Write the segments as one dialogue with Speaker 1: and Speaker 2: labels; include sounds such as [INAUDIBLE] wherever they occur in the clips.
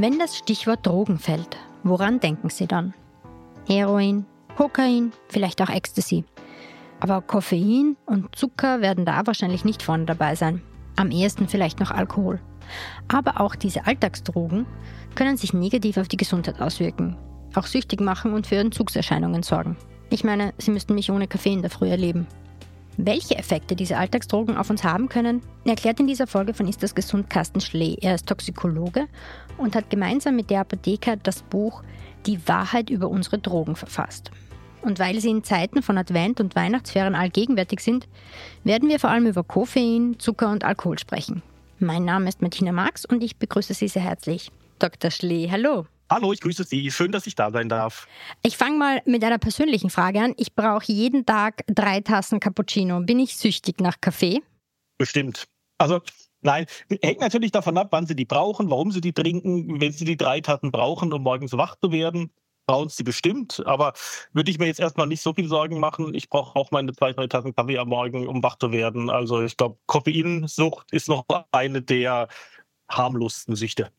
Speaker 1: Wenn das Stichwort Drogen fällt, woran denken Sie dann? Heroin, Kokain, vielleicht auch Ecstasy. Aber Koffein und Zucker werden da wahrscheinlich nicht vorne dabei sein. Am ehesten vielleicht noch Alkohol. Aber auch diese Alltagsdrogen können sich negativ auf die Gesundheit auswirken, auch süchtig machen und für Entzugserscheinungen sorgen. Ich meine, Sie müssten mich ohne Kaffee in der Früh erleben. Welche Effekte diese Alltagsdrogen auf uns haben können, erklärt in dieser Folge von Ist das gesund Carsten Schlee. Er ist Toxikologe und hat gemeinsam mit der Apotheker das Buch Die Wahrheit über unsere Drogen verfasst. Und weil sie in Zeiten von Advent und Weihnachtsferien allgegenwärtig sind, werden wir vor allem über Koffein, Zucker und Alkohol sprechen. Mein Name ist Martina Marx und ich begrüße Sie sehr herzlich. Dr. Schlee, hallo.
Speaker 2: Hallo, ich grüße Sie. Schön, dass ich da sein darf.
Speaker 1: Ich fange mal mit einer persönlichen Frage an. Ich brauche jeden Tag drei Tassen Cappuccino. Bin ich süchtig nach Kaffee?
Speaker 2: Bestimmt. Also Nein, hängt natürlich davon ab, wann Sie die brauchen, warum Sie die trinken. Wenn Sie die drei Tassen brauchen, um morgens wach zu werden, brauchen Sie bestimmt. Aber würde ich mir jetzt erstmal nicht so viel Sorgen machen. Ich brauche auch meine zwei, drei Tassen Kaffee am Morgen, um wach zu werden. Also ich glaube, Koffeinsucht ist noch eine der harmlosesten Süchte.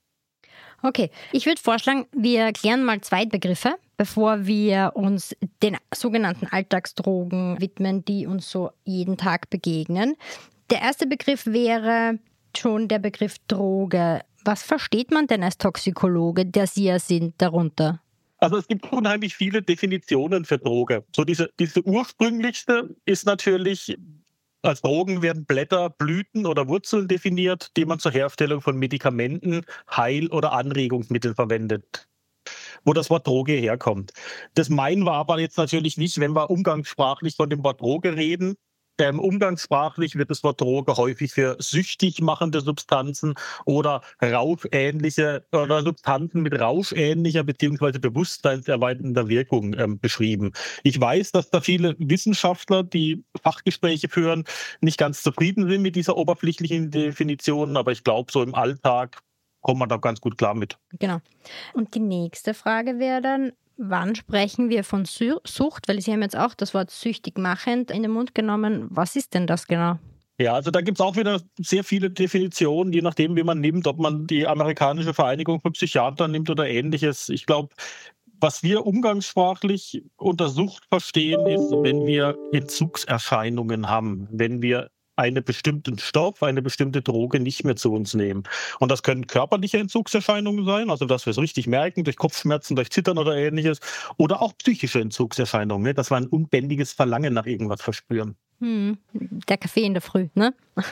Speaker 1: Okay, ich würde vorschlagen, wir erklären mal zwei Begriffe, bevor wir uns den sogenannten Alltagsdrogen widmen, die uns so jeden Tag begegnen. Der erste Begriff wäre schon der Begriff Droge. Was versteht man denn als Toxikologe, der Sie ja sind, darunter?
Speaker 2: Also es gibt unheimlich viele Definitionen für Droge. So diese, diese ursprünglichste ist natürlich als Drogen werden Blätter, Blüten oder Wurzeln definiert, die man zur Herstellung von Medikamenten, Heil- oder Anregungsmitteln verwendet wo das Wort Droge herkommt. Das meinen wir aber jetzt natürlich nicht, wenn wir umgangssprachlich von dem Wort Droge reden, ähm, umgangssprachlich wird das Wort Droge häufig für süchtig machende Substanzen oder rauschähnliche oder Substanzen mit rauschähnlicher bzw. bewusstseinserweiternder Wirkung ähm, beschrieben. Ich weiß, dass da viele Wissenschaftler, die Fachgespräche führen, nicht ganz zufrieden sind mit dieser oberflächlichen Definition, aber ich glaube, so im Alltag kommt man da ganz gut klar mit.
Speaker 1: Genau. Und die nächste Frage wäre dann, Wann sprechen wir von Sucht? Weil Sie haben jetzt auch das Wort süchtig machend in den Mund genommen. Was ist denn das genau?
Speaker 2: Ja, also da gibt es auch wieder sehr viele Definitionen, je nachdem, wie man nimmt, ob man die amerikanische Vereinigung von Psychiatern nimmt oder ähnliches. Ich glaube, was wir umgangssprachlich unter Sucht verstehen, ist, wenn wir Entzugserscheinungen haben, wenn wir einen bestimmten Stoff, eine bestimmte Droge nicht mehr zu uns nehmen. Und das können körperliche Entzugserscheinungen sein, also dass wir es richtig merken, durch Kopfschmerzen, durch Zittern oder ähnliches, oder auch psychische Entzugserscheinungen, ne? dass wir ein unbändiges Verlangen nach irgendwas verspüren.
Speaker 1: Hm, der Kaffee in der Früh, ne? [LAUGHS]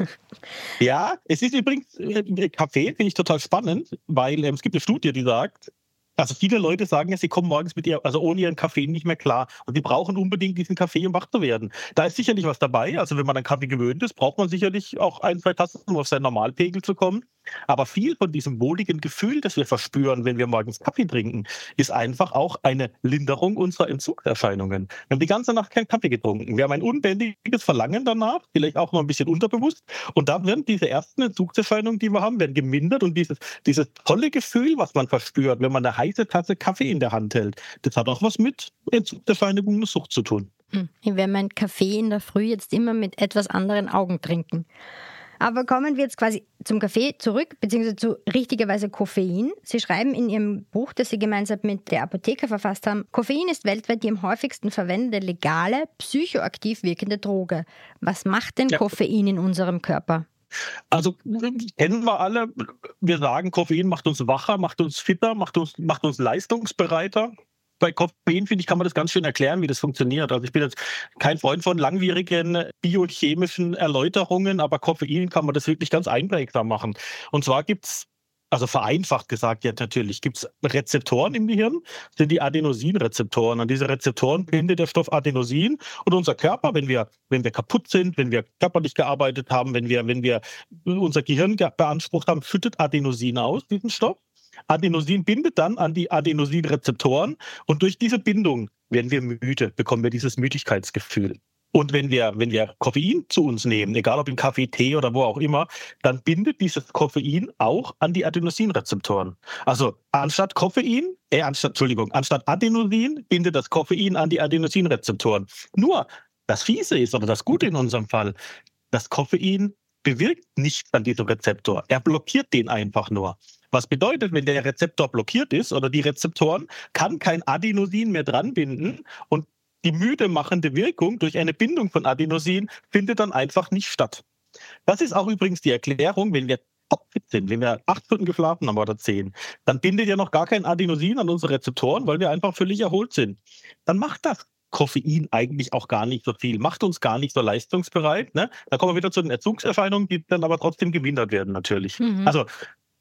Speaker 2: ja, es ist übrigens, äh, Kaffee finde ich total spannend, weil ähm, es gibt eine Studie, die sagt, also viele Leute sagen ja, sie kommen morgens mit ihr, also ohne ihren Kaffee nicht mehr klar. Und sie brauchen unbedingt diesen Kaffee, um wach zu werden. Da ist sicherlich was dabei. Also wenn man an Kaffee gewöhnt ist, braucht man sicherlich auch ein, zwei Tassen, um auf seinen Normalpegel zu kommen. Aber viel von diesem wohligen Gefühl, das wir verspüren, wenn wir morgens Kaffee trinken, ist einfach auch eine Linderung unserer Entzugserscheinungen. Wir haben die ganze Nacht keinen Kaffee getrunken. Wir haben ein unbändiges Verlangen danach, vielleicht auch noch ein bisschen unterbewusst. Und da werden diese ersten Entzugserscheinungen, die wir haben, werden gemindert. Und dieses, dieses tolle Gefühl, was man verspürt, wenn man eine heiße Tasse Kaffee in der Hand hält, das hat auch was mit Entzugserscheinungen und Sucht zu tun.
Speaker 1: Hm. Ich werde meinen Kaffee in der Früh jetzt immer mit etwas anderen Augen trinken. Aber kommen wir jetzt quasi zum Kaffee zurück, beziehungsweise zu richtigerweise Koffein. Sie schreiben in Ihrem Buch, das Sie gemeinsam mit der Apotheker verfasst haben, Koffein ist weltweit die am häufigsten verwendete legale, psychoaktiv wirkende Droge. Was macht denn ja. Koffein in unserem Körper?
Speaker 2: Also kennen wir alle, wir sagen, Koffein macht uns wacher, macht uns fitter, macht uns, macht uns leistungsbereiter. bei Koffein, finde ich, kann man das ganz schön erklären, wie das funktioniert. Also ich bin jetzt kein Freund von langwierigen biochemischen Erläuterungen, aber Koffein kann man das wirklich ganz einprägsam machen. Und zwar gibt es also vereinfacht gesagt ja natürlich, gibt es Rezeptoren im Gehirn, sind die Adenosinrezeptoren. An diese Rezeptoren bindet der Stoff Adenosin und unser Körper, wenn wir, wenn wir kaputt sind, wenn wir körperlich gearbeitet haben, wenn wir, wenn wir unser Gehirn beansprucht haben, schüttet Adenosin aus, diesen Stoff. Adenosin bindet dann an die Adenosinrezeptoren und durch diese Bindung werden wir müde, bekommen wir dieses Müdigkeitsgefühl. Und wenn wir, wenn wir Koffein zu uns nehmen, egal ob in Kaffee, Tee oder wo auch immer, dann bindet dieses Koffein auch an die Adenosinrezeptoren. Also anstatt Koffein, äh, anstatt, Entschuldigung, anstatt Adenosin bindet das Koffein an die Adenosinrezeptoren. Nur das Fiese ist, oder das Gute in unserem Fall, das Koffein bewirkt nichts an diesem Rezeptor. Er blockiert den einfach nur. Was bedeutet, wenn der Rezeptor blockiert ist oder die Rezeptoren, kann kein Adenosin mehr dran binden und die müde machende Wirkung durch eine Bindung von Adenosin findet dann einfach nicht statt. Das ist auch übrigens die Erklärung, wenn wir topfit sind, wenn wir acht Stunden geschlafen haben oder zehn, dann bindet ja noch gar kein Adenosin an unsere Rezeptoren, weil wir einfach völlig erholt sind. Dann macht das Koffein eigentlich auch gar nicht so viel, macht uns gar nicht so leistungsbereit. Ne? Da kommen wir wieder zu den Entzugserscheinungen, die dann aber trotzdem gemindert werden natürlich. Mhm. Also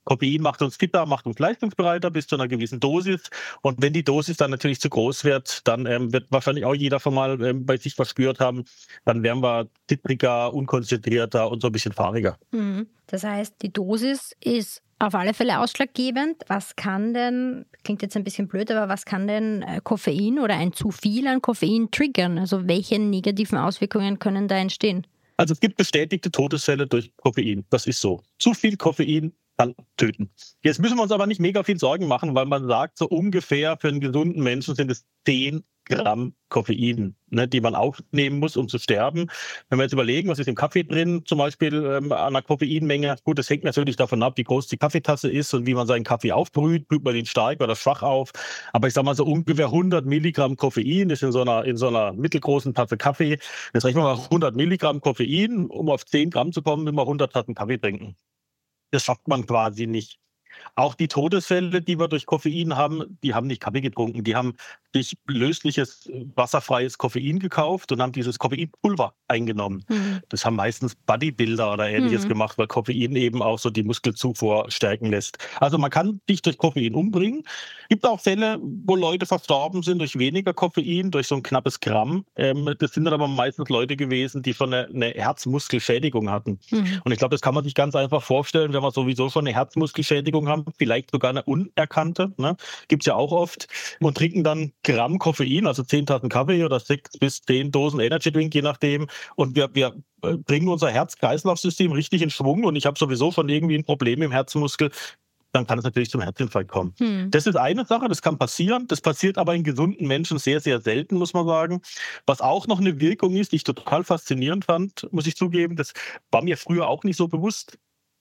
Speaker 2: Koffein macht uns fitter, macht uns leistungsbereiter bis zu einer gewissen Dosis. Und wenn die Dosis dann natürlich zu groß wird, dann ähm, wird wahrscheinlich auch jeder schon mal ähm, bei sich verspürt haben, dann werden wir zittriger, unkonzentrierter und so ein bisschen fahriger.
Speaker 1: Mhm. Das heißt, die Dosis ist auf alle Fälle ausschlaggebend. Was kann denn, klingt jetzt ein bisschen blöd, aber was kann denn äh, Koffein oder ein zu viel an Koffein triggern? Also welche negativen Auswirkungen können da entstehen?
Speaker 2: Also es gibt bestätigte Todesfälle durch Koffein. Das ist so. Zu viel Koffein kann töten. Jetzt müssen wir uns aber nicht mega viel Sorgen machen, weil man sagt, so ungefähr für einen gesunden Menschen sind es 10 Gramm Koffein, ne, die man aufnehmen muss, um zu sterben. Wenn wir jetzt überlegen, was ist im Kaffee drin, zum Beispiel ähm, an einer Koffeinmenge, gut, das hängt natürlich davon ab, wie groß die Kaffeetasse ist und wie man seinen Kaffee aufbrüht, brüht man den stark oder schwach auf. Aber ich sage mal so ungefähr 100 Milligramm Koffein ist in so einer, in so einer mittelgroßen Tasse Kaffee. Jetzt rechnen wir mal 100 Milligramm Koffein, um auf 10 Gramm zu kommen, immer 100 Tassen Kaffee trinken. Das schafft man quasi nicht. Auch die Todesfälle, die wir durch Koffein haben, die haben nicht Kaffee getrunken, die haben sich lösliches, wasserfreies Koffein gekauft und haben dieses Koffeinpulver eingenommen. Mhm. Das haben meistens Bodybuilder oder ähnliches mhm. gemacht, weil Koffein eben auch so die Muskelzufuhr stärken lässt. Also man kann dich durch Koffein umbringen. Gibt auch Fälle, wo Leute verstorben sind durch weniger Koffein, durch so ein knappes Gramm. Ähm, das sind dann aber meistens Leute gewesen, die schon eine, eine Herzmuskelschädigung hatten. Mhm. Und ich glaube, das kann man sich ganz einfach vorstellen, wenn man sowieso schon eine Herzmuskelschädigung haben, vielleicht sogar eine unerkannte, ne? gibt es ja auch oft, und trinken dann Gramm Koffein, also 10 Tassen Kaffee oder 6 bis 10 Dosen Energy Drink, je nachdem. Und wir, wir äh, bringen unser Herz-Kreislauf-System richtig in Schwung und ich habe sowieso schon irgendwie ein Problem im Herzmuskel, dann kann es natürlich zum Herzinfarkt kommen. Hm. Das ist eine Sache, das kann passieren. Das passiert aber in gesunden Menschen sehr, sehr selten, muss man sagen. Was auch noch eine Wirkung ist, die ich total faszinierend fand, muss ich zugeben, das war mir früher auch nicht so bewusst.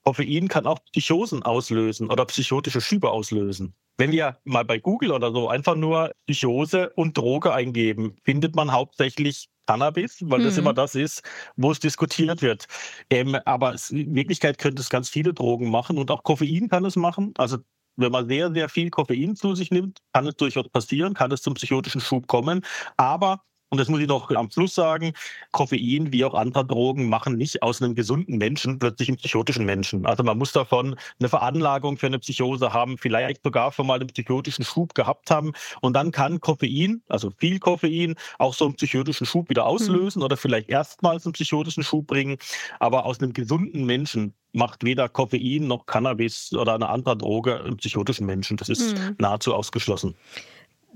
Speaker 2: Koffein kann auch Psychosen auslösen oder psychotische Schübe auslösen. Wenn wir mal bei Google oder so einfach nur Psychose und Droge eingeben, findet man hauptsächlich Cannabis, weil mhm. das immer das ist, wo es diskutiert wird. Ähm, aber es, in Wirklichkeit könnte es ganz viele Drogen machen und auch Koffein kann es machen. Also wenn man sehr, sehr viel Koffein zu sich nimmt, kann es durchaus passieren, kann es zum psychotischen Schub kommen. Aber und das muss ich noch am Schluss sagen, Koffein wie auch andere Drogen machen nicht aus einem gesunden Menschen plötzlich einen psychotischen Menschen. Also man muss davon eine Veranlagung für eine Psychose haben, vielleicht sogar schon mal einen psychotischen Schub gehabt haben. Und dann kann Koffein, also viel Koffein, auch so einen psychotischen Schub wieder auslösen mhm. oder vielleicht erstmals einen psychotischen Schub bringen. Aber aus einem gesunden Menschen macht weder Koffein noch Cannabis oder eine andere Droge einen psychotischen Menschen. Das ist mhm. nahezu ausgeschlossen.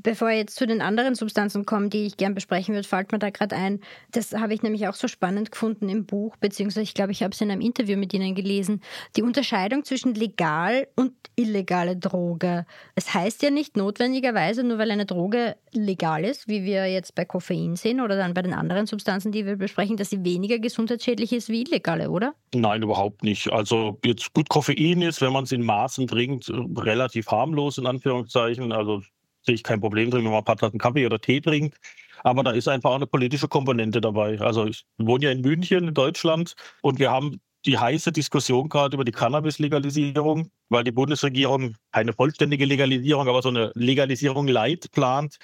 Speaker 1: Bevor wir jetzt zu den anderen Substanzen kommen, die ich gern besprechen würde, fällt mir da gerade ein. Das habe ich nämlich auch so spannend gefunden im Buch, beziehungsweise ich glaube, ich habe es in einem Interview mit Ihnen gelesen. Die Unterscheidung zwischen legal und illegale Droge. Es heißt ja nicht notwendigerweise, nur weil eine Droge legal ist, wie wir jetzt bei Koffein sehen oder dann bei den anderen Substanzen, die wir besprechen, dass sie weniger gesundheitsschädlich ist wie illegale, oder?
Speaker 2: Nein, überhaupt nicht. Also jetzt gut, Koffein ist, wenn man es in Maßen trinkt, relativ harmlos in Anführungszeichen. Also sehe ich kein Problem drin, wenn man ein paar Tassen Kaffee oder Tee trinkt. Aber da ist einfach eine politische Komponente dabei. Also ich wohne ja in München in Deutschland und wir haben die heiße Diskussion gerade über die Cannabis-Legalisierung, weil die Bundesregierung keine vollständige Legalisierung, aber so eine Legalisierung light plant.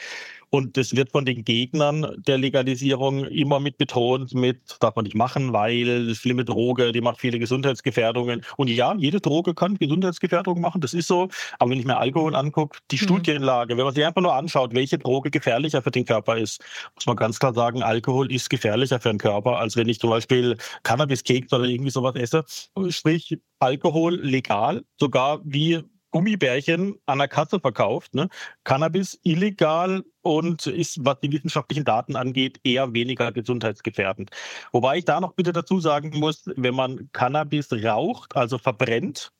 Speaker 2: Und das wird von den Gegnern der Legalisierung immer mit betont, mit darf man nicht machen, weil schlimme Droge, die macht viele Gesundheitsgefährdungen. Und ja, jede Droge kann Gesundheitsgefährdungen machen, das ist so. Aber wenn ich mir Alkohol angucke, die mhm. Studienlage, wenn man sich einfach nur anschaut, welche Droge gefährlicher für den Körper ist, muss man ganz klar sagen, Alkohol ist gefährlicher für den Körper, als wenn ich zum Beispiel Cannabis-Keks oder irgendwie sowas esse. Sprich, Alkohol legal, sogar wie Gummibärchen an der Kasse verkauft. Ne? Cannabis illegal und ist, was die wissenschaftlichen Daten angeht, eher weniger gesundheitsgefährdend. Wobei ich da noch bitte dazu sagen muss, wenn man Cannabis raucht, also verbrennt,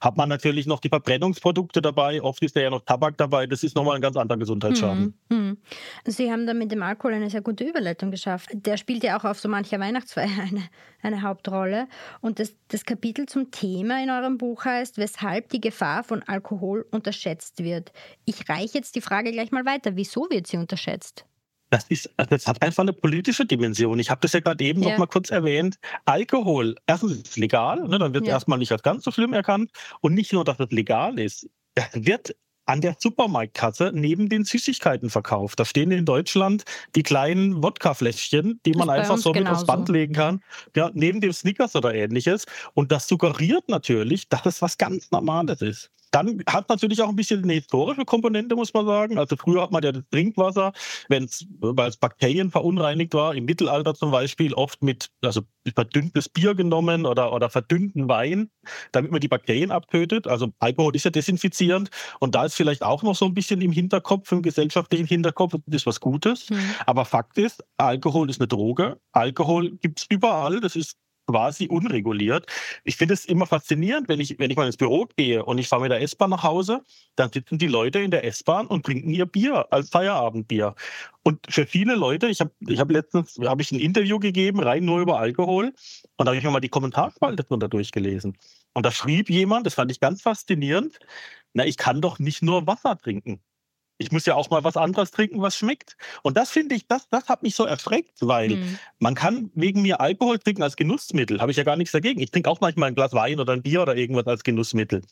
Speaker 2: hat man natürlich noch die Verbrennungsprodukte dabei. Oft ist da ja noch Tabak dabei. Das ist nochmal ein ganz anderer Gesundheitsschaden. Hm, hm.
Speaker 1: Sie haben da mit dem Alkohol eine sehr gute Überleitung geschafft. Der spielt ja auch auf so mancher Weihnachtsfeier [LAUGHS] eine, eine Hauptrolle. Und das, das Kapitel zum Thema in eurem Buch heißt, weshalb die Gefahr von Alkohol unterschätzt wird. Ich reiche jetzt die Frage gleich mal weiter. Wieso wird sie unterschätzt?
Speaker 2: Das, ist, das hat einfach eine politische Dimension. Ich habe das ja gerade eben ja. noch mal kurz erwähnt. Alkohol, erstens ist es legal, ne, dann wird ja. erstmal nicht als ganz so schlimm erkannt. Und nicht nur, dass es legal ist, [LAUGHS] wird an der Supermarktkasse neben den Süßigkeiten verkauft. Da stehen in Deutschland die kleinen Wodkafläschchen, die man einfach so mit aufs Band legen kann, ja, neben dem Snickers oder ähnliches. Und das suggeriert natürlich, dass es was ganz Normales ist. Dann hat natürlich auch ein bisschen eine historische Komponente, muss man sagen. Also früher hat man ja das Trinkwasser, wenn es, weil es Bakterien verunreinigt war, im Mittelalter zum Beispiel oft mit, also verdünntes Bier genommen oder, oder verdünnten Wein, damit man die Bakterien abtötet. Also Alkohol ist ja desinfizierend und da ist vielleicht auch noch so ein bisschen im Hinterkopf, im gesellschaftlichen Hinterkopf, das ist was Gutes. Mhm. Aber Fakt ist, Alkohol ist eine Droge. Alkohol gibt es überall. Das ist quasi unreguliert. Ich finde es immer faszinierend, wenn ich, wenn ich mal ins Büro gehe und ich fahre mit der S-Bahn nach Hause, dann sitzen die Leute in der S-Bahn und trinken ihr Bier als Feierabendbier. Und für viele Leute, ich habe ich hab letztens hab ich ein Interview gegeben, rein nur über Alkohol, und da habe ich mir mal die Kommentarspalte drunter durchgelesen. Und da schrieb jemand, das fand ich ganz faszinierend, na, ich kann doch nicht nur Wasser trinken ich muss ja auch mal was anderes trinken, was schmeckt. Und das finde ich, das, das hat mich so erschreckt, weil mhm. man kann wegen mir Alkohol trinken als Genussmittel. Habe ich ja gar nichts dagegen. Ich trinke auch manchmal ein Glas Wein oder ein Bier oder irgendwas als Genussmittel.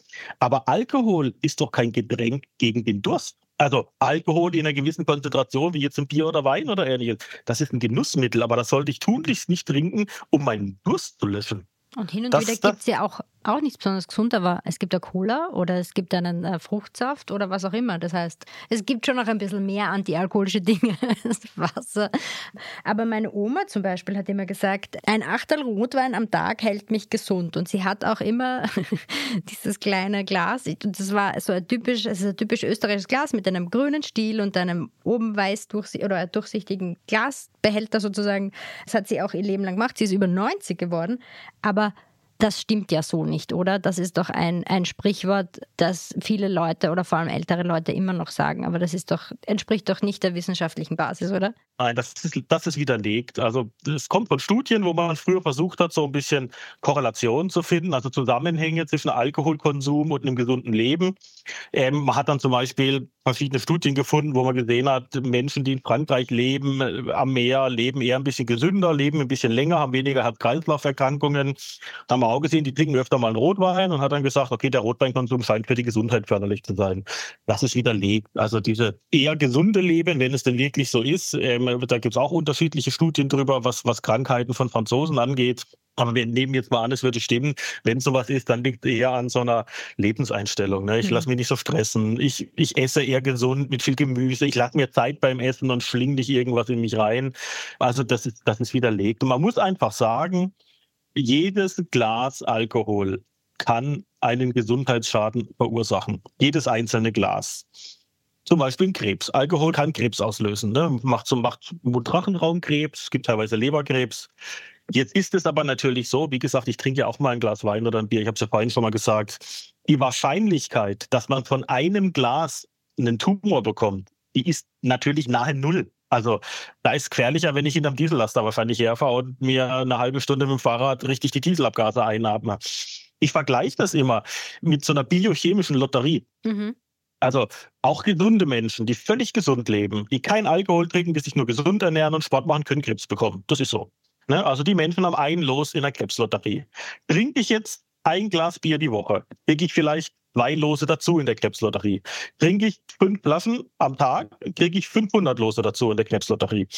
Speaker 2: Aber Alkohol ist doch kein Getränk gegen den Durst. Also Alkohol in einer gewissen Konzentration, wie jetzt ein Bier oder Wein oder ähnliches, das ist ein Genussmittel, aber das sollte ich tunlichst nicht trinken, um meinen Durst zu löschen.
Speaker 1: Und hin und das, wieder gibt es ja auch, auch nichts besonders gesund, aber es gibt ja Cola oder es gibt einen äh, Fruchtsaft oder was auch immer. Das heißt, es gibt schon noch ein bisschen mehr antialkoholische [LAUGHS] Dinge als Wasser. Aber meine Oma zum Beispiel hat immer gesagt, ein Achtel Rotwein am Tag hält mich gesund. Und sie hat auch immer [LAUGHS] dieses kleine Glas, und das war so ein typisch, ist ein typisch österreichisches Glas mit einem grünen Stiel und einem oben weiß durchsichtigen oder durchsichtigen Glasbehälter sozusagen. Das hat sie auch ihr Leben lang gemacht. Sie ist über 90 geworden. Aber das stimmt ja so nicht, oder? Das ist doch ein, ein Sprichwort, das viele Leute oder vor allem ältere Leute immer noch sagen. Aber das ist doch, entspricht doch nicht der wissenschaftlichen Basis, oder?
Speaker 2: Nein, das ist, das ist widerlegt. Also es kommt von Studien, wo man früher versucht hat, so ein bisschen Korrelationen zu finden, also Zusammenhänge zwischen Alkoholkonsum und einem gesunden Leben. Ähm, man hat dann zum Beispiel verschiedene Studien gefunden, wo man gesehen hat, Menschen, die in Frankreich leben, äh, am Meer, leben eher ein bisschen gesünder, leben ein bisschen länger, haben weniger Herz-Kreislauf-Erkrankungen. Da haben wir auch gesehen, die trinken öfter mal einen Rotwein und hat dann gesagt, okay, der Rotweinkonsum scheint für die Gesundheit förderlich zu sein. Das ist widerlegt. Also diese eher gesunde Leben, wenn es denn wirklich so ist, ähm, da gibt es auch unterschiedliche Studien drüber, was, was Krankheiten von Franzosen angeht. Aber wir nehmen jetzt mal an, es würde stimmen. Wenn sowas ist, dann liegt es eher an so einer Lebenseinstellung. Ne? Ich mhm. lasse mich nicht so stressen. Ich, ich esse eher gesund mit viel Gemüse. Ich lasse mir Zeit beim Essen und schlinge nicht irgendwas in mich rein. Also das ist, das ist widerlegt. Und man muss einfach sagen, jedes Glas Alkohol kann einen Gesundheitsschaden verursachen. Jedes einzelne Glas. Zum Beispiel Krebs. Alkohol kann Krebs auslösen. Ne? Macht, so, macht Mundrachenraumkrebs, gibt teilweise Leberkrebs. Jetzt ist es aber natürlich so, wie gesagt, ich trinke ja auch mal ein Glas Wein oder ein Bier, ich habe es ja vorhin schon mal gesagt. Die Wahrscheinlichkeit, dass man von einem Glas einen Tumor bekommt, die ist natürlich nahe Null. Also da ist es gefährlicher, wenn ich in einem Diesellaster wahrscheinlich herfahre und mir eine halbe Stunde mit dem Fahrrad richtig die Dieselabgase einatme. Ich vergleiche das immer mit so einer biochemischen Lotterie. Mhm. Also auch gesunde Menschen, die völlig gesund leben, die kein Alkohol trinken, die sich nur gesund ernähren und Sport machen, können Krebs bekommen. Das ist so. Ne? Also die Menschen haben ein Los in der Krebslotterie. Trinke ich jetzt ein Glas Bier die Woche, kriege ich vielleicht zwei Lose dazu in der Krebslotterie. Trinke ich fünf Flaschen am Tag, kriege ich 500 Lose dazu in der Krebslotterie.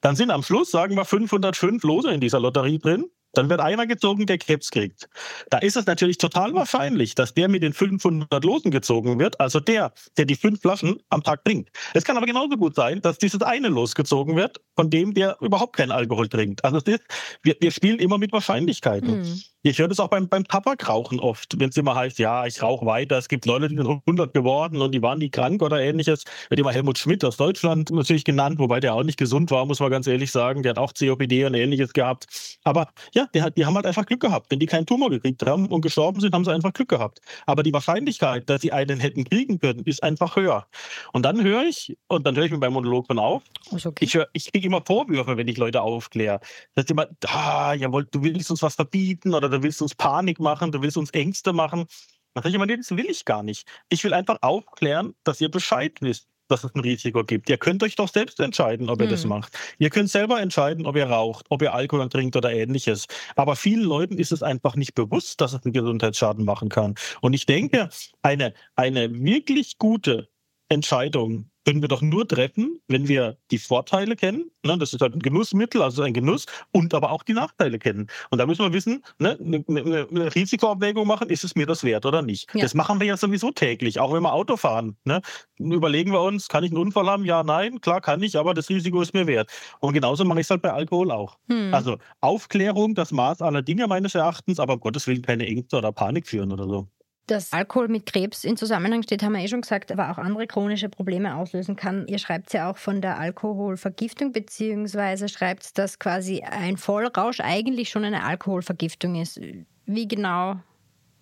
Speaker 2: Dann sind am Schluss, sagen wir, 505 Lose in dieser Lotterie drin. Dann wird einer gezogen, der Krebs kriegt. Da ist es natürlich total wahrscheinlich, dass der mit den 500 Losen gezogen wird, also der, der die fünf Flaschen am Tag trinkt. Es kann aber genauso gut sein, dass dieses eine losgezogen wird, von dem der überhaupt keinen Alkohol trinkt. Also ist, wir, wir, spielen immer mit Wahrscheinlichkeiten. Mhm. Ich höre das auch beim, beim Tabakrauchen oft, wenn es immer heißt, ja, ich rauche weiter. Es gibt Leute, die sind 100 geworden und die waren nie krank oder ähnliches. Wird immer Helmut Schmidt aus Deutschland natürlich genannt, wobei der auch nicht gesund war, muss man ganz ehrlich sagen. Der hat auch COPD und ähnliches gehabt. Aber ja, der hat, die haben halt einfach Glück gehabt. Wenn die keinen Tumor gekriegt haben und gestorben sind, haben sie einfach Glück gehabt. Aber die Wahrscheinlichkeit, dass sie einen hätten kriegen können, ist einfach höher. Und dann höre ich, und dann höre ich mit meinem Monolog von auf, okay. ich, ich kriege immer Vorwürfe, wenn ich Leute aufkläre. Das ist immer, ah, jawohl, du willst uns was verbieten oder du willst uns Panik machen, du willst uns Ängste machen. Da sage ich immer, nee, das will ich gar nicht. Ich will einfach aufklären, dass ihr Bescheid wisst, dass es ein Risiko gibt. Ihr könnt euch doch selbst entscheiden, ob ihr hm. das macht. Ihr könnt selber entscheiden, ob ihr raucht, ob ihr Alkohol trinkt oder ähnliches. Aber vielen Leuten ist es einfach nicht bewusst, dass es einen Gesundheitsschaden machen kann. Und ich denke, eine, eine wirklich gute Entscheidung können wir doch nur treffen, wenn wir die Vorteile kennen. Ne, das ist halt ein Genussmittel, also ein Genuss, und aber auch die Nachteile kennen. Und da müssen wir wissen, ne, eine, eine, eine Risikoabwägung machen, ist es mir das wert oder nicht. Ja. Das machen wir ja sowieso täglich, auch wenn wir Auto fahren. Ne? Überlegen wir uns, kann ich einen Unfall haben? Ja, nein, klar kann ich, aber das Risiko ist mir wert. Und genauso mache ich es halt bei Alkohol auch. Hm. Also Aufklärung, das Maß aller Dinge meines Erachtens, aber um Gottes Willen keine Ängste oder Panik führen oder so.
Speaker 1: Dass Alkohol mit Krebs in Zusammenhang steht, haben wir eh schon gesagt, aber auch andere chronische Probleme auslösen kann. Ihr schreibt ja auch von der Alkoholvergiftung, beziehungsweise schreibt, dass quasi ein Vollrausch eigentlich schon eine Alkoholvergiftung ist. Wie genau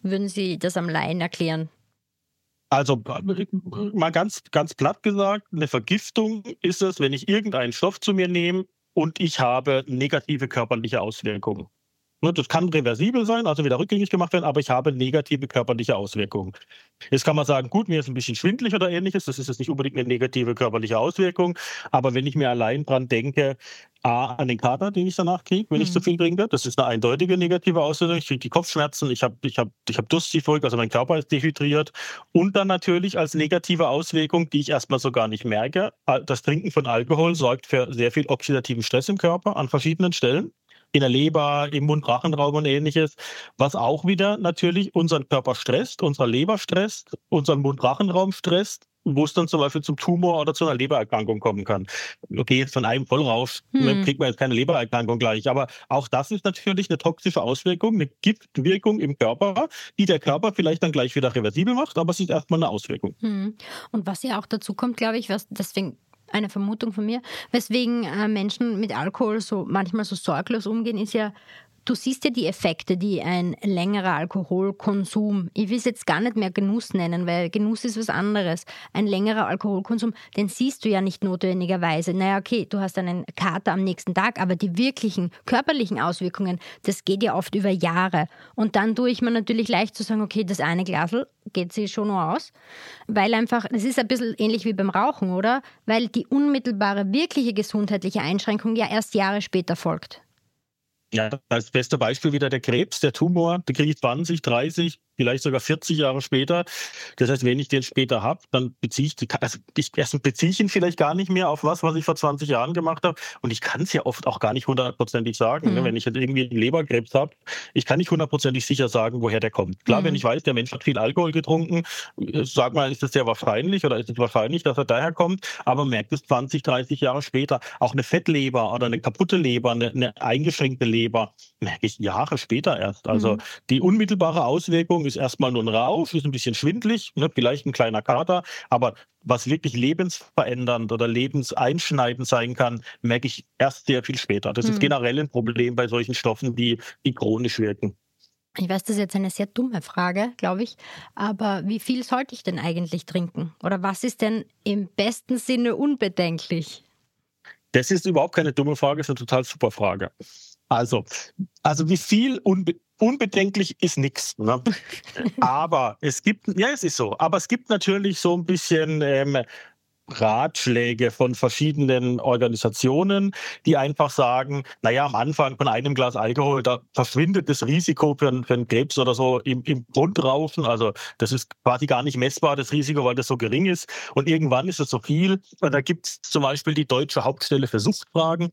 Speaker 1: würden Sie das am Laien erklären?
Speaker 2: Also mal ganz, ganz platt gesagt, eine Vergiftung ist es, wenn ich irgendeinen Stoff zu mir nehme und ich habe negative körperliche Auswirkungen. Ne, das kann reversibel sein, also wieder rückgängig gemacht werden, aber ich habe negative körperliche Auswirkungen. Jetzt kann man sagen, gut, mir ist ein bisschen schwindlig oder ähnliches, das ist jetzt nicht unbedingt eine negative körperliche Auswirkung, aber wenn ich mir allein dran denke, A, an den Kater, den ich danach kriege, wenn mhm. ich zu viel trinke, das ist eine eindeutige negative Auswirkung. Ich kriege die Kopfschmerzen, ich habe ich hab, ich hab Durstigfolge, also mein Körper ist dehydriert. Und dann natürlich als negative Auswirkung, die ich erstmal so gar nicht merke, das Trinken von Alkohol sorgt für sehr viel oxidativen Stress im Körper an verschiedenen Stellen in der Leber, im Mund-Rachenraum und ähnliches, was auch wieder natürlich unseren Körper stresst, unser Leber stresst, unseren Mund-Rachenraum stresst, wo es dann zum Beispiel zum Tumor oder zu einer Lebererkrankung kommen kann. Okay, jetzt von einem Vollrausch hm. kriegt man jetzt keine Lebererkrankung gleich, aber auch das ist natürlich eine toxische Auswirkung, eine Giftwirkung im Körper, die der Körper vielleicht dann gleich wieder reversibel macht, aber es ist erstmal eine Auswirkung.
Speaker 1: Hm. Und was ja auch dazu kommt, glaube ich, was deswegen eine Vermutung von mir, weswegen äh, Menschen mit Alkohol so manchmal so sorglos umgehen, ist ja, Du siehst ja die Effekte, die ein längerer Alkoholkonsum, ich will es jetzt gar nicht mehr Genuss nennen, weil Genuss ist was anderes. Ein längerer Alkoholkonsum, den siehst du ja nicht notwendigerweise. Naja, okay, du hast einen Kater am nächsten Tag, aber die wirklichen körperlichen Auswirkungen, das geht ja oft über Jahre. Und dann tue ich mir natürlich leicht zu sagen, okay, das eine Glasel geht sich schon nur aus, weil einfach, das ist ein bisschen ähnlich wie beim Rauchen, oder? Weil die unmittelbare, wirkliche gesundheitliche Einschränkung ja erst Jahre später folgt.
Speaker 2: Ja, als beste Beispiel wieder der Krebs, der Tumor, den kriege ich 20, 30, vielleicht sogar 40 Jahre später. Das heißt, wenn ich den später habe, dann beziehe ich, also ich erstens beziehe ich ihn vielleicht gar nicht mehr auf was, was ich vor 20 Jahren gemacht habe. Und ich kann es ja oft auch gar nicht hundertprozentig sagen. Ne? Mhm. Ne? Wenn ich jetzt irgendwie einen Leberkrebs habe, ich kann nicht hundertprozentig sicher sagen, woher der kommt. Klar, mhm. wenn ich weiß, der Mensch hat viel Alkohol getrunken, äh, sag mal, ist es sehr wahrscheinlich oder ist es wahrscheinlich, dass er daher kommt, aber merkt es 20, 30 Jahre später. Auch eine Fettleber oder eine kaputte Leber, eine, eine eingeschränkte Leber, merke ich Jahre später erst. Also mhm. die unmittelbare Auswirkung ist erstmal nur ein Rausch, ist ein bisschen schwindlig, ne, vielleicht ein kleiner Kater, aber was wirklich lebensverändernd oder lebenseinschneidend sein kann, merke ich erst sehr viel später. Das mhm. ist generell ein Problem bei solchen Stoffen, die, die chronisch wirken.
Speaker 1: Ich weiß, das ist jetzt eine sehr dumme Frage, glaube ich, aber wie viel sollte ich denn eigentlich trinken? Oder was ist denn im besten Sinne unbedenklich?
Speaker 2: Das ist überhaupt keine dumme Frage, das ist eine total super Frage. Also, also wie viel unbe unbedenklich ist nichts. Ne? [LAUGHS] Aber es gibt, ja, es ist so, aber es gibt natürlich so ein bisschen ähm, Ratschläge von verschiedenen Organisationen, die einfach sagen, naja, am Anfang von einem Glas Alkohol, da verschwindet das Risiko für, für einen Krebs oder so im, im Grundrauschen. Also das ist quasi gar nicht messbar, das Risiko, weil das so gering ist. Und irgendwann ist es so viel. Und da gibt es zum Beispiel die Deutsche Hauptstelle für Suchtfragen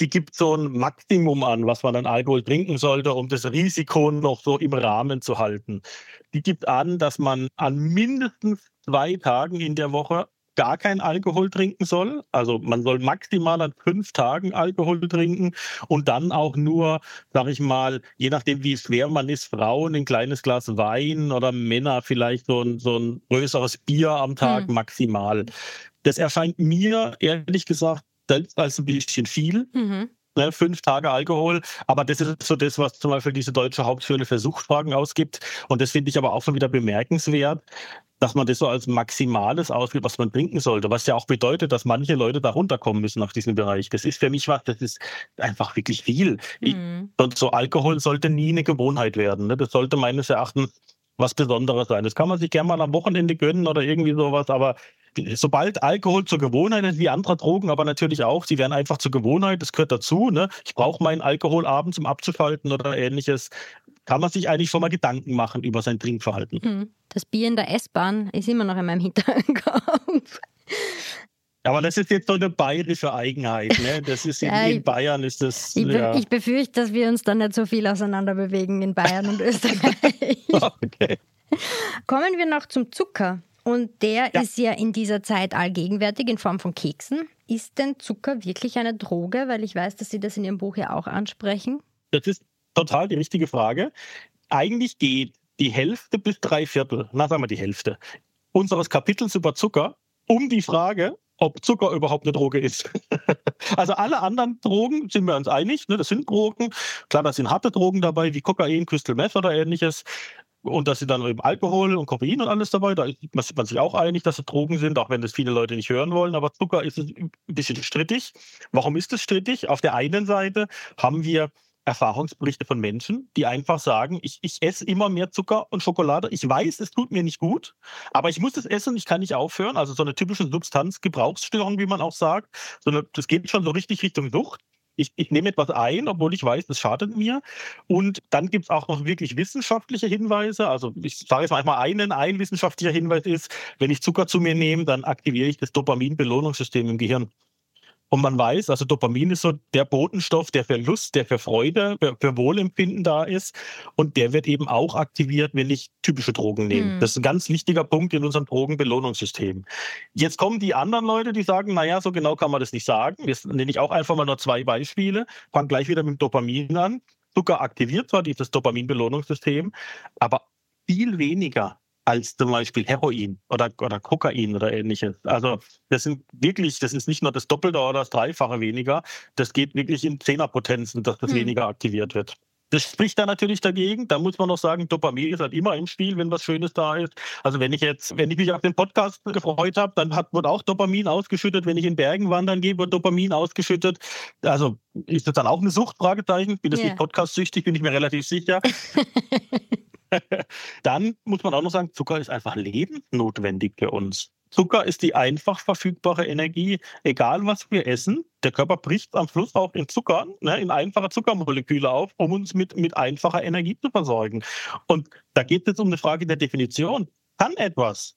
Speaker 2: die gibt so ein Maximum an, was man an Alkohol trinken sollte, um das Risiko noch so im Rahmen zu halten. Die gibt an, dass man an mindestens zwei Tagen in der Woche gar kein Alkohol trinken soll. Also man soll maximal an fünf Tagen Alkohol trinken und dann auch nur, sag ich mal, je nachdem wie schwer man ist, Frauen ein kleines Glas Wein oder Männer vielleicht so ein, so ein größeres Bier am Tag hm. maximal. Das erscheint mir ehrlich gesagt selbst als ein bisschen viel. Mhm. Ne, fünf Tage Alkohol, aber das ist so das, was zum Beispiel diese deutsche Hauptschule für Suchtfragen ausgibt. Und das finde ich aber auch schon wieder bemerkenswert, dass man das so als Maximales ausgibt, was man trinken sollte, was ja auch bedeutet, dass manche Leute da runterkommen müssen nach diesem Bereich. Das ist für mich was, das ist einfach wirklich viel. Mhm. Ich, so Alkohol sollte nie eine Gewohnheit werden. Ne? Das sollte meines Erachtens was Besonderes sein. Das kann man sich gerne mal am Wochenende gönnen oder irgendwie sowas, aber sobald Alkohol zur Gewohnheit ist, wie andere Drogen, aber natürlich auch, sie werden einfach zur Gewohnheit, das gehört dazu. Ne? Ich brauche meinen Alkohol abends, um abzuschalten oder ähnliches. Kann man sich eigentlich schon mal Gedanken machen über sein Trinkverhalten. Hm.
Speaker 1: Das Bier in der S-Bahn ist immer noch in meinem Hinterkopf.
Speaker 2: Aber das ist jetzt so eine bayerische Eigenheit. Ne? Das ist in, ja, in Bayern ist das.
Speaker 1: Ich, ja. ich, befürchte, dass wir uns dann nicht so viel auseinander bewegen in Bayern und [LAUGHS] Österreich. okay. Kommen wir noch zum Zucker. Und der ja. ist ja in dieser Zeit allgegenwärtig in Form von Keksen. Ist denn Zucker wirklich eine Droge? Weil ich weiß, dass Sie das in Ihrem Buch ja auch ansprechen.
Speaker 2: Das ist total die richtige Frage. Eigentlich geht die Hälfte bis drei Viertel, na sagen wir die Hälfte, unseres Kapitels über Zucker um die Frage, ob Zucker überhaupt eine Droge ist. [LAUGHS] also alle anderen Drogen sind wir uns einig, ne? das sind Drogen. Klar, da sind harte Drogen dabei, wie Kokain, Crystal Meth oder ähnliches. Und da sind dann eben Alkohol und Koffein und alles dabei. Da ist man sich auch einig, dass es Drogen sind, auch wenn das viele Leute nicht hören wollen. Aber Zucker ist ein bisschen strittig. Warum ist es strittig? Auf der einen Seite haben wir Erfahrungsberichte von Menschen, die einfach sagen, ich, ich esse immer mehr Zucker und Schokolade. Ich weiß, es tut mir nicht gut, aber ich muss es essen, ich kann nicht aufhören. Also so eine typische Substanzgebrauchsstörung, wie man auch sagt. So das geht schon so richtig Richtung Sucht ich, ich nehme etwas ein, obwohl ich weiß, das schadet mir. Und dann gibt es auch noch wirklich wissenschaftliche Hinweise. Also ich sage jetzt manchmal einen, ein wissenschaftlicher Hinweis ist, wenn ich Zucker zu mir nehme, dann aktiviere ich das Dopamin-Belohnungssystem im Gehirn. Und man weiß, also Dopamin ist so der Botenstoff, der für Lust, der für Freude, für, für Wohlempfinden da ist. Und der wird eben auch aktiviert, wenn ich typische Drogen nehme. Mhm. Das ist ein ganz wichtiger Punkt in unserem Drogenbelohnungssystem. Jetzt kommen die anderen Leute, die sagen, naja, so genau kann man das nicht sagen. Jetzt nenne ich auch einfach mal nur zwei Beispiele. Fange gleich wieder mit dem Dopamin an. Zucker aktiviert zwar dieses Dopaminbelohnungssystem, aber viel weniger als zum Beispiel Heroin oder, oder Kokain oder ähnliches. Also das sind wirklich, das ist nicht nur das Doppelte oder das Dreifache weniger, das geht wirklich in Zehnerpotenzen, dass das hm. weniger aktiviert wird. Das spricht da natürlich dagegen. Da muss man noch sagen, Dopamin ist halt immer im Spiel, wenn was Schönes da ist. Also wenn ich jetzt, wenn ich mich auf den Podcast gefreut habe, dann hat, wird auch Dopamin ausgeschüttet. Wenn ich in Bergen wandern gehe, wird Dopamin ausgeschüttet. Also ist das dann auch eine Sucht? Fragezeichen. Bin das yeah. nicht podcastsüchtig, bin ich mir relativ sicher. [LAUGHS] [LAUGHS] Dann muss man auch noch sagen, Zucker ist einfach lebensnotwendig für uns. Zucker ist die einfach verfügbare Energie, egal was wir essen. Der Körper bricht am Schluss auch in Zucker, ne, in einfache Zuckermoleküle auf, um uns mit, mit einfacher Energie zu versorgen. Und da geht es um eine Frage der Definition. Kann etwas,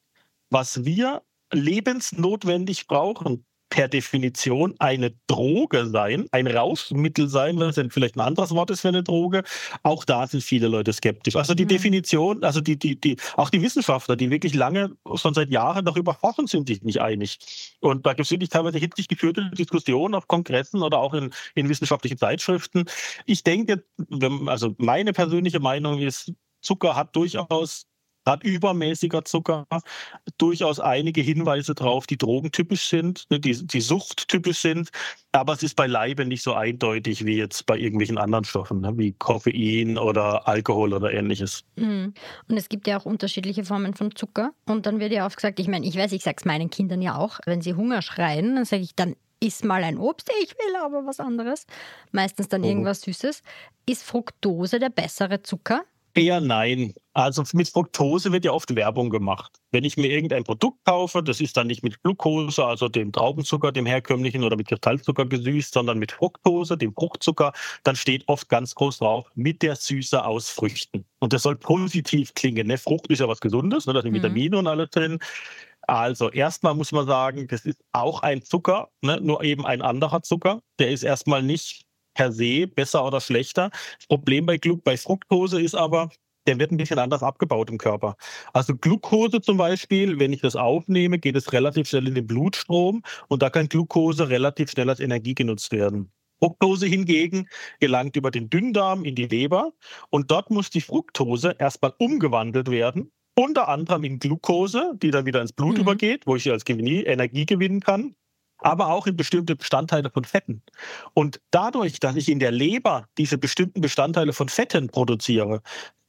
Speaker 2: was wir lebensnotwendig brauchen, per Definition eine Droge sein, ein Rauschmittel sein, was vielleicht ein anderes Wort ist für eine Droge. Auch da sind viele Leute skeptisch. Also die mhm. Definition, also die, die, die, auch die Wissenschaftler, die wirklich lange, schon seit Jahren darüber forschen, sind sich nicht einig. Und da gibt es wirklich teilweise hitzig geführte Diskussionen auf Kongressen oder auch in, in wissenschaftlichen Zeitschriften. Ich denke, also meine persönliche Meinung ist, Zucker hat durchaus hat übermäßiger Zucker durchaus einige Hinweise darauf, die drogentypisch sind, ne, die, die suchttypisch sind, aber es ist beileibe nicht so eindeutig wie jetzt bei irgendwelchen anderen Stoffen, ne, wie Koffein oder Alkohol oder ähnliches.
Speaker 1: Mhm. Und es gibt ja auch unterschiedliche Formen von Zucker. Und dann wird ja oft gesagt, ich meine, ich weiß, ich sage es meinen Kindern ja auch, wenn sie Hunger schreien, dann sage ich dann, iss mal ein Obst, ich will aber was anderes. Meistens dann oh. irgendwas Süßes. Ist Fructose der bessere Zucker?
Speaker 2: Eher nein. Also mit Fructose wird ja oft Werbung gemacht. Wenn ich mir irgendein Produkt kaufe, das ist dann nicht mit Glucose, also dem Traubenzucker, dem herkömmlichen oder mit Kristallzucker gesüßt, sondern mit Fructose, dem Fruchtzucker, dann steht oft ganz groß drauf, mit der Süße aus Früchten. Und das soll positiv klingen. Ne? Frucht ist ja was Gesundes, ne? da sind mhm. Vitamine und alles drin. Also erstmal muss man sagen, das ist auch ein Zucker, ne? nur eben ein anderer Zucker. Der ist erstmal nicht per se besser oder schlechter. Das Problem bei, Glu bei Fructose ist aber, der wird ein bisschen anders abgebaut im Körper. Also Glucose zum Beispiel, wenn ich das aufnehme, geht es relativ schnell in den Blutstrom und da kann Glucose relativ schnell als Energie genutzt werden. Fructose hingegen gelangt über den Dünndarm in die Leber und dort muss die Fructose erstmal umgewandelt werden, unter anderem in Glucose, die dann wieder ins Blut mhm. übergeht, wo ich als Energie gewinnen kann aber auch in bestimmte Bestandteile von Fetten. Und dadurch, dass ich in der Leber diese bestimmten Bestandteile von Fetten produziere,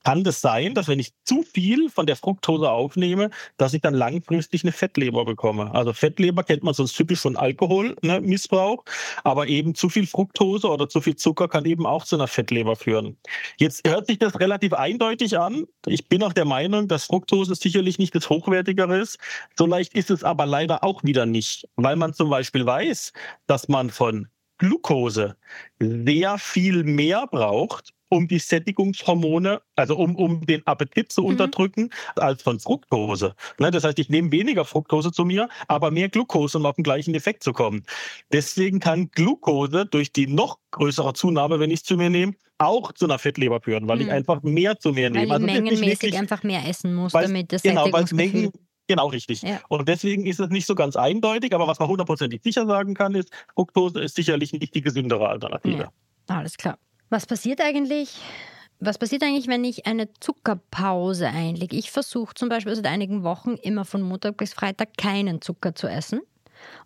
Speaker 2: kann das sein, dass wenn ich zu viel von der Fructose aufnehme, dass ich dann langfristig eine Fettleber bekomme. Also Fettleber kennt man sonst typisch von Alkoholmissbrauch, ne, aber eben zu viel Fructose oder zu viel Zucker kann eben auch zu einer Fettleber führen. Jetzt hört sich das relativ eindeutig an. Ich bin auch der Meinung, dass Fructose sicherlich nicht das Hochwertigere ist. So leicht ist es aber leider auch wieder nicht, weil man zum Beispiel weiß, dass man von Glucose sehr viel mehr braucht, um die Sättigungshormone, also um, um den Appetit zu mhm. unterdrücken, als von Fructose. Ne, das heißt, ich nehme weniger Fructose zu mir, aber mehr Glucose, um auf den gleichen Effekt zu kommen. Deswegen kann Glucose durch die noch größere Zunahme, wenn ich es zu mir nehme, auch zu einer Fettleber führen, weil mhm. ich einfach mehr zu mir nehme.
Speaker 1: Weil also mengenmäßig wirklich, einfach mehr essen muss, damit das
Speaker 2: Genau, weil Mengen Genau, richtig. Ja. Und deswegen ist es nicht so ganz eindeutig, aber was man hundertprozentig sicher sagen kann, ist, Fructose ist sicherlich nicht die gesündere Alternative. Ja.
Speaker 1: Alles klar. Was passiert eigentlich? Was passiert eigentlich, wenn ich eine Zuckerpause einlege? Ich versuche zum Beispiel seit einigen Wochen immer von Montag bis Freitag keinen Zucker zu essen.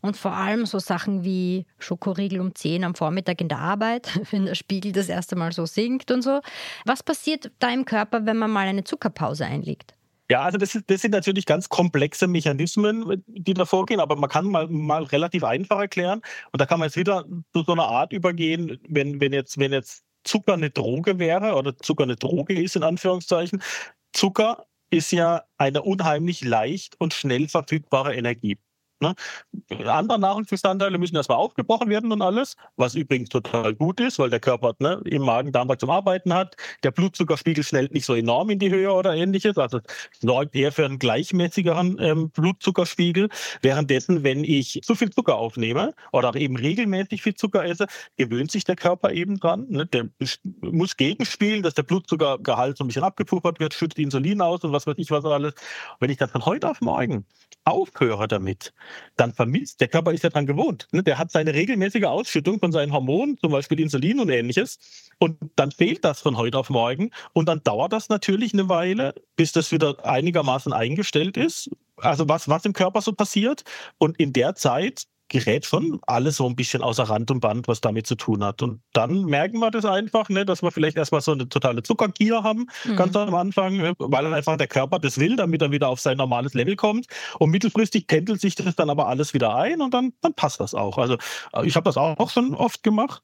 Speaker 1: Und vor allem so Sachen wie Schokoriegel um 10 am Vormittag in der Arbeit, [LAUGHS] wenn der Spiegel das erste Mal so sinkt und so. Was passiert da im Körper, wenn man mal eine Zuckerpause einlegt?
Speaker 2: Ja, also das, das, sind natürlich ganz komplexe Mechanismen, die da vorgehen, aber man kann mal, mal relativ einfach erklären. Und da kann man jetzt wieder zu so einer Art übergehen, wenn, wenn, jetzt, wenn jetzt Zucker eine Droge wäre oder Zucker eine Droge ist, in Anführungszeichen. Zucker ist ja eine unheimlich leicht und schnell verfügbare Energie. Ne? Andere Nahrungsbestandteile müssen erstmal aufgebrochen werden und alles, was übrigens total gut ist, weil der Körper ne, im Magen-Darm zum Arbeiten hat. Der Blutzuckerspiegel schnellt nicht so enorm in die Höhe oder ähnliches. Also sorgt eher für einen gleichmäßigeren ähm, Blutzuckerspiegel. Währenddessen, wenn ich zu viel Zucker aufnehme oder eben regelmäßig viel Zucker esse, gewöhnt sich der Körper eben dran. Ne? Der muss gegenspielen, dass der Blutzuckergehalt so ein bisschen abgepuffert wird, schüttet Insulin aus und was weiß ich was alles. wenn ich dann von heute auf morgen aufhöre damit, dann vermisst, der Körper ist ja dran gewohnt. Ne? Der hat seine regelmäßige Ausschüttung von seinen Hormonen, zum Beispiel Insulin und ähnliches. Und dann fehlt das von heute auf morgen. Und dann dauert das natürlich eine Weile, bis das wieder einigermaßen eingestellt ist. Also was, was im Körper so passiert. Und in der Zeit gerät schon alles so ein bisschen außer Rand und Band, was damit zu tun hat. Und dann merken wir das einfach, ne, dass wir vielleicht erstmal so eine totale Zuckergier haben, mhm. ganz am Anfang, ne, weil einfach der Körper das will, damit er wieder auf sein normales Level kommt. Und mittelfristig pendelt sich das dann aber alles wieder ein und dann, dann passt das auch. Also äh, ich habe das auch schon oft gemacht.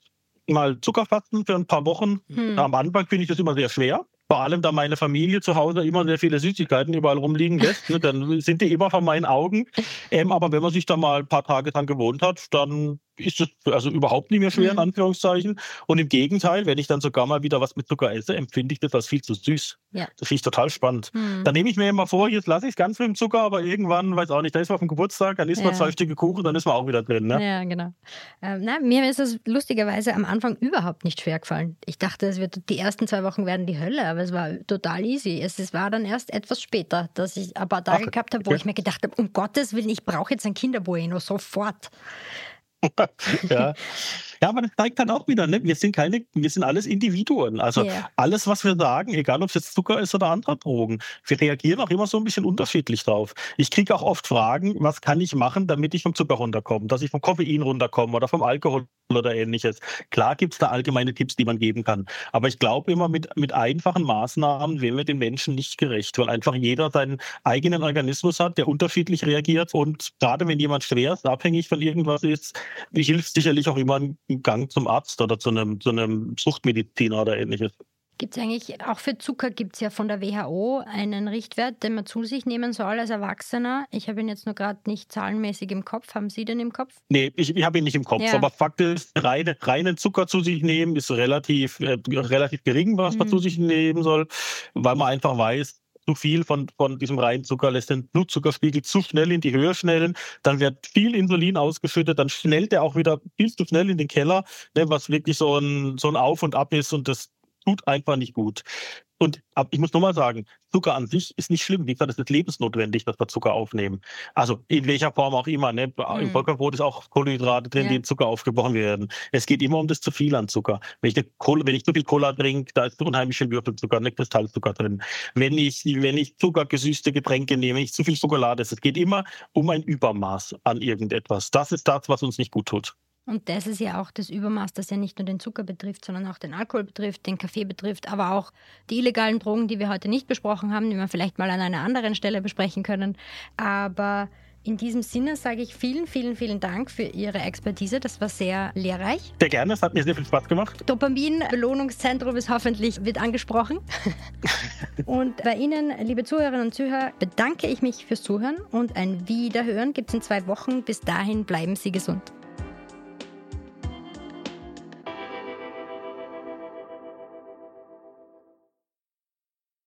Speaker 2: Mal Zuckerfasten für ein paar Wochen. Mhm. Am Anfang finde ich das immer sehr schwer vor allem da meine Familie zu Hause immer sehr viele Süßigkeiten überall rumliegen lässt, ne, dann sind die immer vor meinen Augen. Ähm, aber wenn man sich da mal ein paar Tage dran gewohnt hat, dann ist es also überhaupt nicht mehr schwer, in mhm. Anführungszeichen. Und im Gegenteil, wenn ich dann sogar mal wieder was mit Zucker esse, empfinde ich das als viel zu süß. Ja. Das finde ich total spannend. Mhm. Dann nehme ich mir immer vor, jetzt lasse ich es ganz mit dem Zucker, aber irgendwann, weiß auch nicht, da ist man auf dem Geburtstag, dann isst ja. man zwei Stücke Kuchen, dann ist man auch wieder drin. Ne?
Speaker 1: Ja, genau. Ähm, na, mir ist es lustigerweise am Anfang überhaupt nicht schwer gefallen. Ich dachte, es wird die ersten zwei Wochen werden die Hölle, aber es war total easy. Es, es war dann erst etwas später, dass ich ein paar Tage Ach, gehabt habe, wo okay. ich mir gedacht habe, um Gottes Willen, ich brauche jetzt ein Kinderbueno sofort. [LAUGHS]
Speaker 2: ja. Ja, aber das zeigt dann auch wieder, ne? wir sind keine, wir sind alles Individuen. Also yeah. alles, was wir sagen, egal ob es jetzt Zucker ist oder andere Drogen, wir reagieren auch immer so ein bisschen unterschiedlich drauf. Ich kriege auch oft Fragen, was kann ich machen, damit ich vom Zucker runterkomme, dass ich vom Koffein runterkomme oder vom Alkohol oder ähnliches. Klar gibt es da allgemeine Tipps, die man geben kann. Aber ich glaube immer, mit, mit einfachen Maßnahmen wären wir den Menschen nicht gerecht, weil einfach jeder seinen eigenen Organismus hat, der unterschiedlich reagiert. Und gerade wenn jemand schwerst abhängig von irgendwas ist, hilft sicherlich auch immer ein Gang zum Arzt oder zu einem, zu einem Suchtmediziner oder ähnliches.
Speaker 1: Gibt es eigentlich, auch für Zucker gibt es ja von der WHO einen Richtwert, den man zu sich nehmen soll als Erwachsener. Ich habe ihn jetzt nur gerade nicht zahlenmäßig im Kopf. Haben Sie den im Kopf?
Speaker 2: Nee, ich, ich habe ihn nicht im Kopf. Ja. Aber Fakt ist, reine, reinen Zucker zu sich nehmen ist relativ, äh, relativ gering, was mhm. man zu sich nehmen soll, weil man einfach weiß, zu viel von, von diesem reinen Zucker lässt den Blutzuckerspiegel zu schnell in die Höhe schnellen. Dann wird viel Insulin ausgeschüttet, dann schnellt er auch wieder viel zu schnell in den Keller, ne, was wirklich so ein, so ein Auf und Ab ist und das tut einfach nicht gut. Und ich muss nochmal sagen, Zucker an sich ist nicht schlimm. Wie gesagt, es ist lebensnotwendig, dass wir Zucker aufnehmen. Also in welcher Form auch immer. Ne? Mhm. Im Vollkornbrot ist auch Kohlenhydrate drin, ja. die in Zucker aufgebrochen werden. Es geht immer um das zu viel an Zucker. Wenn ich, Kohle, wenn ich zu viel Cola trinke, da ist unheimlich viel Würfelzucker, ne? Kristallzucker drin. Wenn ich, wenn ich zuckergesüßte Getränke nehme, wenn ich zu viel Schokolade esse, es geht immer um ein Übermaß an irgendetwas. Das ist das, was uns nicht gut tut.
Speaker 1: Und das ist ja auch das Übermaß, das ja nicht nur den Zucker betrifft, sondern auch den Alkohol betrifft, den Kaffee betrifft, aber auch die illegalen Drogen, die wir heute nicht besprochen haben, die wir vielleicht mal an einer anderen Stelle besprechen können. Aber in diesem Sinne sage ich vielen, vielen, vielen Dank für Ihre Expertise. Das war sehr lehrreich.
Speaker 2: Sehr gerne, es hat mir sehr viel Spaß gemacht.
Speaker 1: Dopamin-Belohnungszentrum ist hoffentlich wird angesprochen. [LAUGHS] und bei Ihnen, liebe Zuhörerinnen und Zuhörer, bedanke ich mich fürs Zuhören und ein Wiederhören gibt es in zwei Wochen. Bis dahin bleiben Sie gesund.